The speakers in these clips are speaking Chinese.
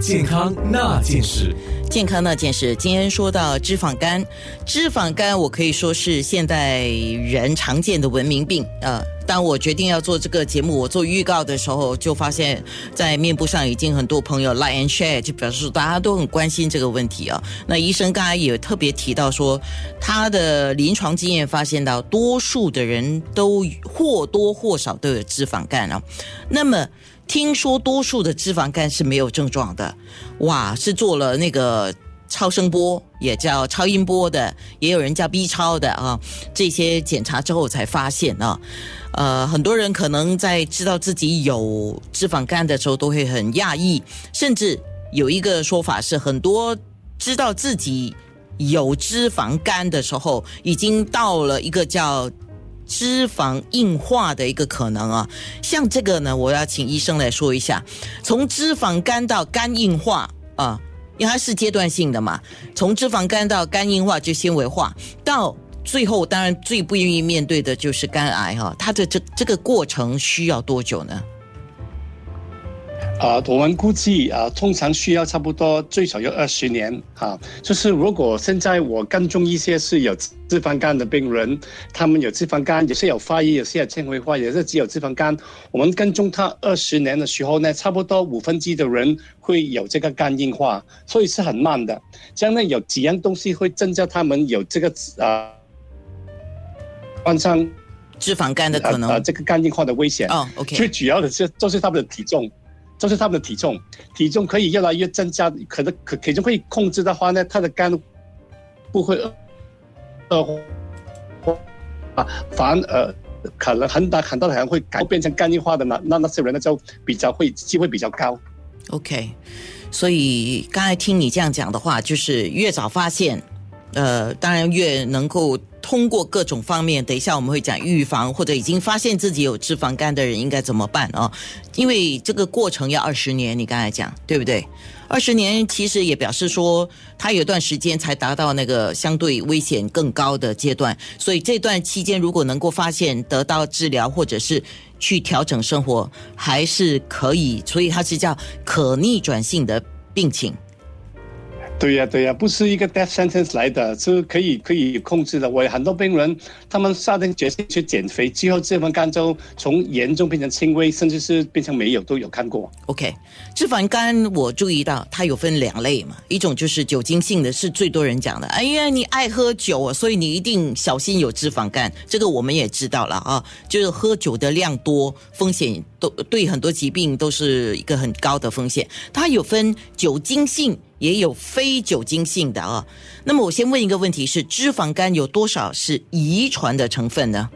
健康那件事。健康那件事，今天说到脂肪肝，脂肪肝我可以说是现代人常见的文明病。呃，当我决定要做这个节目，我做预告的时候，就发现，在面部上已经很多朋友 like and share，就表示大家都很关心这个问题啊。那医生刚才也特别提到说，他的临床经验发现到，多数的人都或多或少都有脂肪肝啊。那么。听说多数的脂肪肝是没有症状的，哇，是做了那个超声波，也叫超音波的，也有人叫 B 超的啊，这些检查之后才发现啊，呃，很多人可能在知道自己有脂肪肝的时候都会很讶异，甚至有一个说法是，很多知道自己有脂肪肝的时候，已经到了一个叫。脂肪硬化的一个可能啊，像这个呢，我要请医生来说一下，从脂肪肝到肝硬化啊，因为它是阶段性的嘛，从脂肪肝到肝硬化就纤维化，到最后当然最不愿意面对的就是肝癌哈，它的这这个过程需要多久呢？啊，我们估计啊，通常需要差不多最少要二十年啊。就是如果现在我跟踪一些是有脂肪肝的病人，他们有脂肪肝，也是有发炎，也是有纤维化，也是只有脂肪肝。我们跟踪他二十年的时候呢，差不多五分之一的人会有这个肝硬化，所以是很慢的。这样呢，有几样东西会增加他们有这个啊患上脂肪肝的可能，啊，这个肝硬化的危险。哦，OK。最主要的是就是他们的体重。就是他们的体重，体重可以越来越增加，可能可体重可以控制的话呢，他的肝不会恶化啊，反而可能很大很大的可能会改变成肝硬化的那那那些人呢，就比较会机会比较高。OK，所以刚才听你这样讲的话，就是越早发现，呃，当然越能够。通过各种方面，等一下我们会讲预防，或者已经发现自己有脂肪肝的人应该怎么办啊？因为这个过程要二十年，你刚才讲对不对？二十年其实也表示说，他有段时间才达到那个相对危险更高的阶段，所以这段期间如果能够发现、得到治疗，或者是去调整生活，还是可以。所以它是叫可逆转性的病情。对呀，对呀，不是一个 death sentence 来的，是可以可以控制的。我有很多病人，他们下定决心去减肥，之后脂肪肝就从严重变成轻微，甚至是变成没有，都有看过。OK，脂肪肝我注意到它有分两类嘛，一种就是酒精性的，是最多人讲的。哎呀，你爱喝酒啊，所以你一定小心有脂肪肝。这个我们也知道了啊，就是喝酒的量多，风险都对很多疾病都是一个很高的风险。它有分酒精性。也有非酒精性的啊，那么我先问一个问题：是脂肪肝有多少是遗传的成分呢？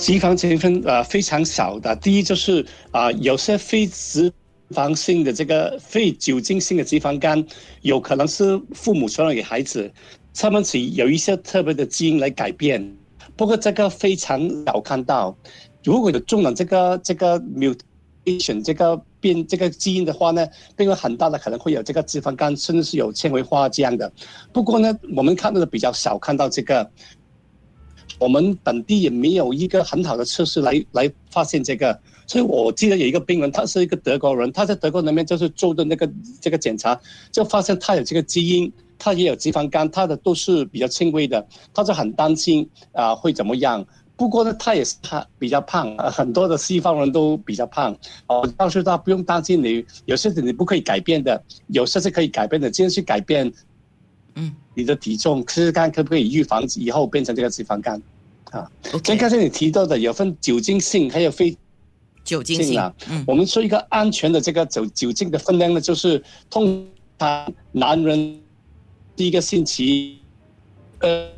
脂肪成分呃非常少的。第一就是啊，有些非脂肪性的这个非酒精性的脂肪肝，有可能是父母传染给孩子，他们是有一些特别的基因来改变。不过这个非常少看到。如果有中了这个这个 mutation 这个。变这个基因的话呢，变为很大的可能会有这个脂肪肝，甚至是有纤维化这样的。不过呢，我们看到的比较少看到这个，我们本地也没有一个很好的测试来来发现这个。所以我记得有一个病人，他是一个德国人，他在德国那边就是做的那个这个检查，就发现他有这个基因，他也有脂肪肝，他的都是比较轻微的，他就很担心啊会怎么样。不过呢，他也是他比较胖，很多的西方人都比较胖。哦，告诉他不用担心，你有些你不可以改变的，有些是可以改变的，尽量去改变。嗯，你的体重试试看可不可以预防以后变成这个脂肪肝？啊，像刚才你提到的，有分酒精性还有非酒精性啊。嗯，我们说一个安全的这个酒酒精的分量呢，就是通常男人第一个星期，呃。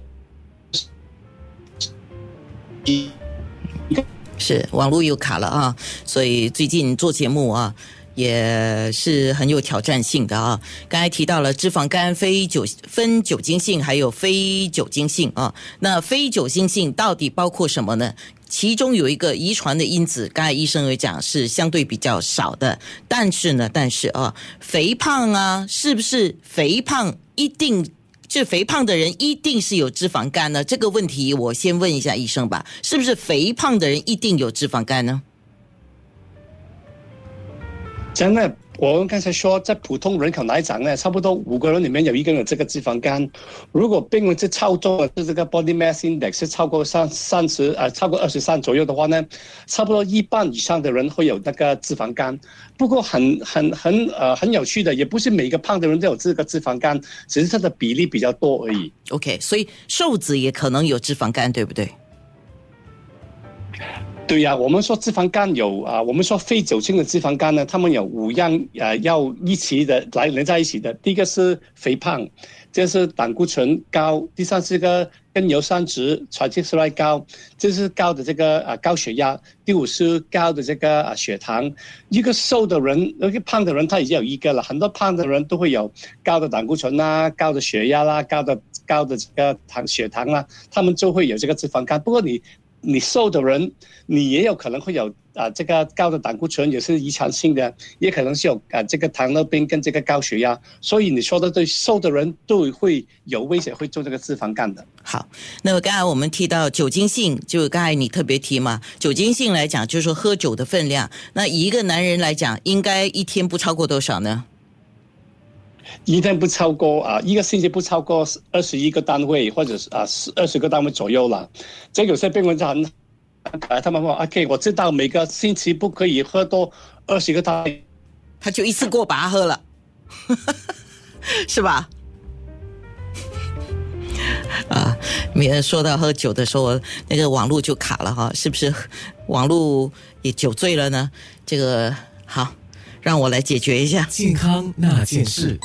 是网络又卡了啊，所以最近做节目啊也是很有挑战性的啊。刚才提到了脂肪肝非酒分酒精性还有非酒精性啊，那非酒精性到底包括什么呢？其中有一个遗传的因子，刚才医生也讲是相对比较少的，但是呢，但是啊，肥胖啊，是不是肥胖一定？是肥胖的人一定是有脂肪肝呢？这个问题我先问一下医生吧，是不是肥胖的人一定有脂肪肝呢？真的，我们刚才说，在普通人口来讲呢，差不多五个人里面有一个人有这个脂肪肝。如果病人是超重的，是这个 body mass index 超过三三十呃，超过二十三左右的话呢，差不多一半以上的人会有那个脂肪肝。不过很很很呃很有趣的，也不是每个胖的人都有这个脂肪肝，只是它的比例比较多而已。OK，所以瘦子也可能有脂肪肝，对不对？对呀、我们说脂肪肝有啊，我们说非酒精的脂肪肝呢，他们有五样呃要一起的来连在一起的。第一个是肥胖，这是胆固醇高；第三是个甘油三酯 triglyceride 高，这是高的这个啊高血压；第五是高的这个啊血糖。一个瘦的人，一个胖的人，他已经有一个了。很多胖的人都会有高的胆固醇啦、高的血压啦、高的高的这个糖血糖啦，他们就会有这个脂肪肝。不过你你瘦的人，你也有可能会有啊、这个高的胆固醇，也是遗传性的，也可能是有啊、这个糖尿病跟这个高血压。所以你说的对，瘦的人都会有危险会做这个脂肪肝的。好，那么刚才我们提到酒精性，就刚才你特别提嘛，酒精性来讲，就是说喝酒的分量。那一个男人来讲，应该一天不超过多少呢？一天不超过啊，一个星期不超过二十一个单位，或者是啊二十个单位左右了。这有些病人就很很可爱，他们说：“OK，我知道每个星期不可以喝多二十个单位。他就一次过把它喝了，是吧？啊，免得说到喝酒的时候，那个网络就卡了哈，是不是？网络也酒醉了呢？这个好，让我来解决一下。健康那件事。